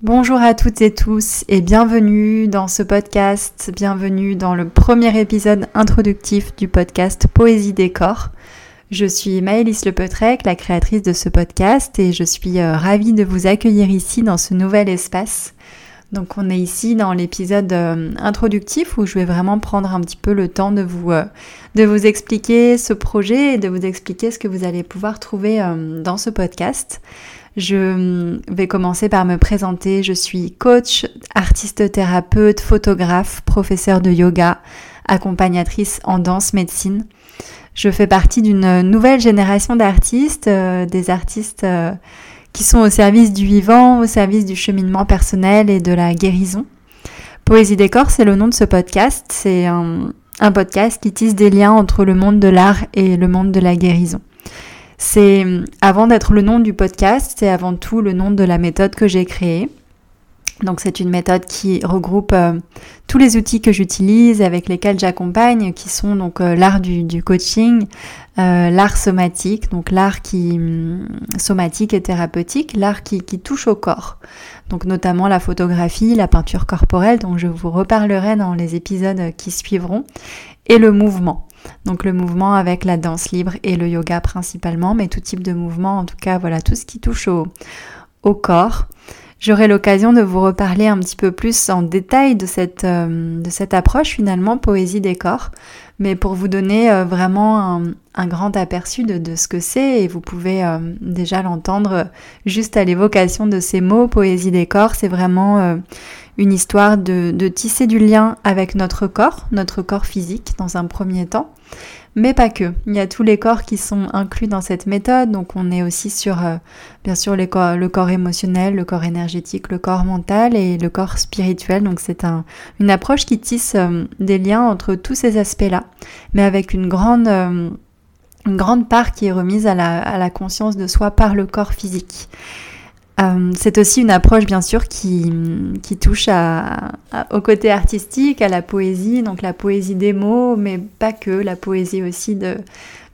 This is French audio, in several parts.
Bonjour à toutes et tous et bienvenue dans ce podcast, bienvenue dans le premier épisode introductif du podcast Poésie des corps. Je suis Maëlys Lepetrec, la créatrice de ce podcast et je suis euh, ravie de vous accueillir ici dans ce nouvel espace. Donc on est ici dans l'épisode euh, introductif où je vais vraiment prendre un petit peu le temps de vous, euh, de vous expliquer ce projet et de vous expliquer ce que vous allez pouvoir trouver dans ce podcast. Je vais commencer par me présenter. Je suis coach, artiste thérapeute, photographe, professeur de yoga, accompagnatrice en danse médecine. Je fais partie d'une nouvelle génération d'artistes, euh, des artistes euh, qui sont au service du vivant, au service du cheminement personnel et de la guérison. Poésie des corps, c'est le nom de ce podcast. C'est un, un podcast qui tisse des liens entre le monde de l'art et le monde de la guérison. C'est avant d'être le nom du podcast, c'est avant tout le nom de la méthode que j'ai créée. Donc c'est une méthode qui regroupe euh, tous les outils que j'utilise avec lesquels j'accompagne, qui sont donc euh, l'art du, coaching, euh, l'art somatique, donc l'art qui hum, somatique et thérapeutique, l'art qui, touche au corps. Donc notamment la photographie, la peinture corporelle, dont je vous reparlerai dans les épisodes qui suivront, et le mouvement. Donc le mouvement avec la danse libre et le yoga principalement, mais tout type de mouvement, en tout cas voilà tout ce qui touche au corps. J'aurai l'occasion de vous reparler un petit peu plus en détail de cette, euh, de cette approche finalement poésie des corps, mais pour vous donner euh, vraiment un, grand aperçu de, ce que c'est, et vous pouvez euh, déjà l'entendre juste à l'évocation de ces mots, poésie des corps, c'est vraiment une histoire de, de, tisser du lien avec notre corps, notre corps physique dans un premier temps, mais pas que. Il y a tous les corps qui sont inclus dans cette méthode, donc on est aussi sur euh, bien sûr le corps émotionnel, le corps énergétique, le corps mental et le corps spirituel. Donc c'est un, une approche qui tisse euh, des liens entre tous ces aspects-là, mais avec une grande, euh, une grande part qui est remise à la conscience de soi par le corps physique. Euh, c'est aussi une approche bien sûr qui, qui touche à, au côté artistique, à la poésie, donc la poésie des mots, mais pas que, la poésie aussi de,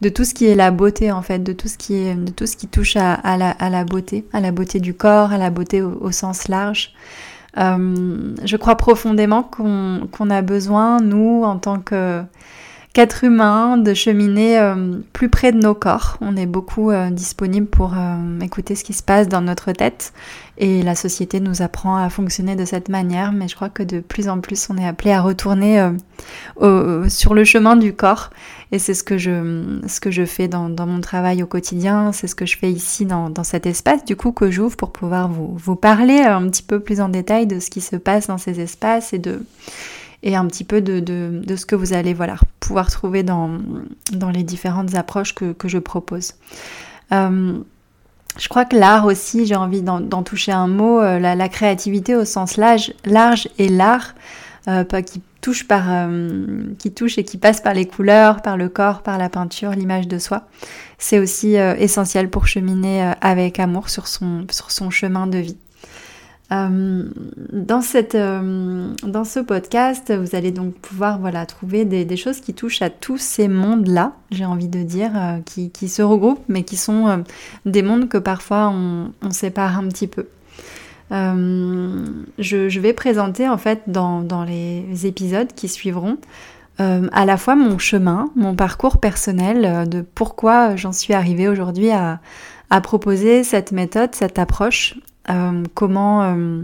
de tout ce qui est la beauté en fait, de tout ce qui, est, de tout ce qui touche à, à, la, à la, beauté, à la beauté du corps, à la beauté au, sens large. Euh, je crois profondément qu'on a besoin, nous, en tant que quatre humains, de cheminer euh, plus près de nos corps. On est beaucoup euh, disponible pour euh, écouter ce qui se passe dans notre tête. Et la société nous apprend à fonctionner de cette manière, mais je crois que de plus en plus on est appelé à retourner sur le chemin du corps. Et c'est ce que je, ce que je fais dans, mon travail au quotidien, c'est ce que je fais ici dans, dans cet espace du coup que j'ouvre pour pouvoir vous, vous parler un petit peu plus en détail de ce qui se passe dans ces espaces et de et un petit peu de, ce que vous allez voilà, pouvoir trouver dans, les différentes approches que, je propose. Euh, je crois que l'art aussi, j'ai envie d'en toucher un mot, euh, la, créativité au sens large, large et l'art euh, qui touche qui touche et qui passe par les couleurs, par le corps, par la peinture, l'image de soi. C'est aussi essentiel pour cheminer avec amour sur son chemin de vie. Euh, dans, cette, euh, dans ce podcast, vous allez donc pouvoir voilà, trouver des, choses qui touchent à tous ces mondes-là, j'ai envie de dire, euh, qui, qui, se regroupent, mais qui sont des mondes que parfois on, sépare un petit peu. Je, je, vais présenter en fait dans, dans les épisodes qui suivront à la fois mon chemin, mon parcours personnel, de pourquoi j'en suis arrivée aujourd'hui à, à proposer cette méthode, cette approche euh, comment, euh,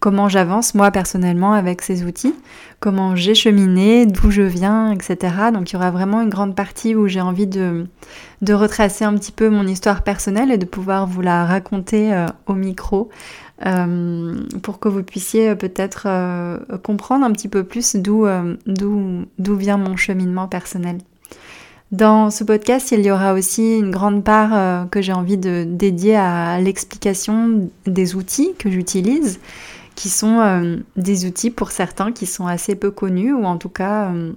comment j'avance moi personnellement avec ces outils, comment j'ai cheminé, d'où je viens, etc. Donc il y aura vraiment une grande partie où j'ai envie de, de retracer un petit peu mon histoire personnelle et de pouvoir vous la raconter euh, au micro pour que vous puissiez peut-être comprendre un petit peu plus d'où d'où vient mon cheminement personnel. Dans ce podcast, il y aura aussi une grande part euh, que j'ai envie de dédier à l'explication des outils que j'utilise, qui sont euh, des outils pour certains qui sont assez peu connus ou en tout cas euh,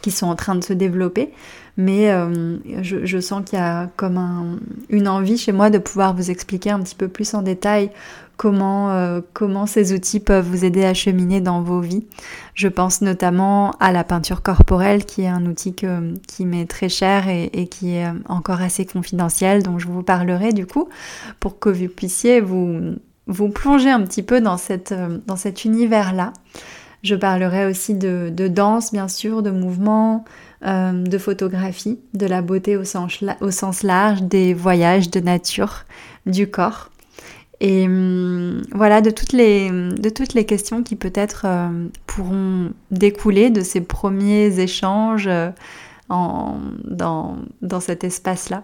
qui sont en train de se développer. Mais je, je, sens qu'il y a comme un, une envie chez moi de pouvoir vous expliquer un petit peu plus en détail comment, euh, comment ces outils peuvent vous aider à cheminer dans vos vies. Je pense notamment à la peinture corporelle qui est un outil qui m'est très cher et, qui est encore assez confidentiel dont je vous parlerai du coup pour que vous puissiez vous, vous plonger un petit peu dans cet univers-là. Je parlerai aussi de, danse, bien sûr, de mouvement, de photographie, de la beauté au sens, au sens large, des voyages, de nature, du corps. Et hum, voilà, de toutes, les, de toutes les questions qui peut-être euh, pourront découler de ces premiers échanges euh, en, dans, dans cet espace-là.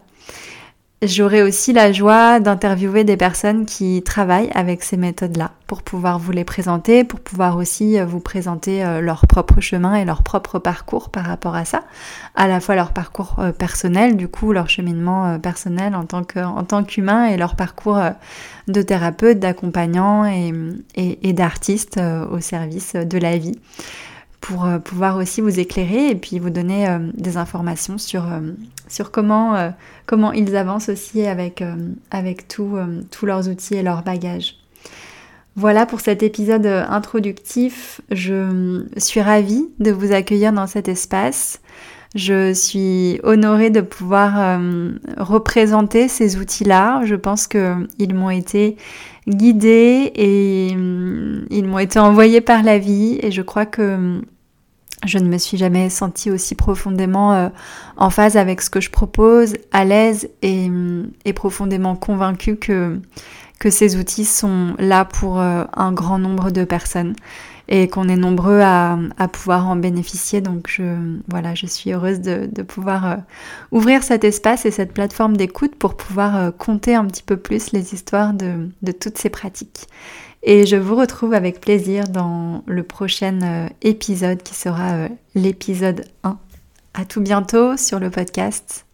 J'aurai aussi la joie d'interviewer des personnes qui travaillent avec ces méthodes-là pour pouvoir vous les présenter, pour pouvoir aussi euh, vous présenter euh, leur propre chemin et leur propre parcours par rapport à ça, à la fois leur parcours euh, personnel, du coup leur cheminement personnel en tant qu'humain et leur parcours de thérapeute, d'accompagnant et, et d'artiste au service de la vie pour euh, pouvoir aussi vous éclairer et puis vous donner euh, des informations sur, euh, sur comment, comment ils avancent aussi avec, avec tous leurs outils et leurs bagages. Voilà pour cet épisode introductif. Je suis ravie de vous accueillir dans cet espace. Je suis honorée de pouvoir représenter ces outils-là. Je pense qu'ils m'ont été guidés et ils m'ont été envoyés par la vie et je crois que je ne me suis jamais sentie aussi profondément euh, en phase avec ce que je propose, à l'aise et, profondément convaincue que, ces outils sont là pour euh, un grand nombre de personnes et qu'on est nombreux à, pouvoir en bénéficier. Donc je, voilà, je suis heureuse de, pouvoir euh, ouvrir cet espace et cette plateforme d'écoute pour pouvoir compter un petit peu plus les histoires de, de toutes ces pratiques. Et je vous retrouve avec plaisir dans le prochain euh, épisode qui sera euh, l'épisode 1. À tout bientôt sur le podcast.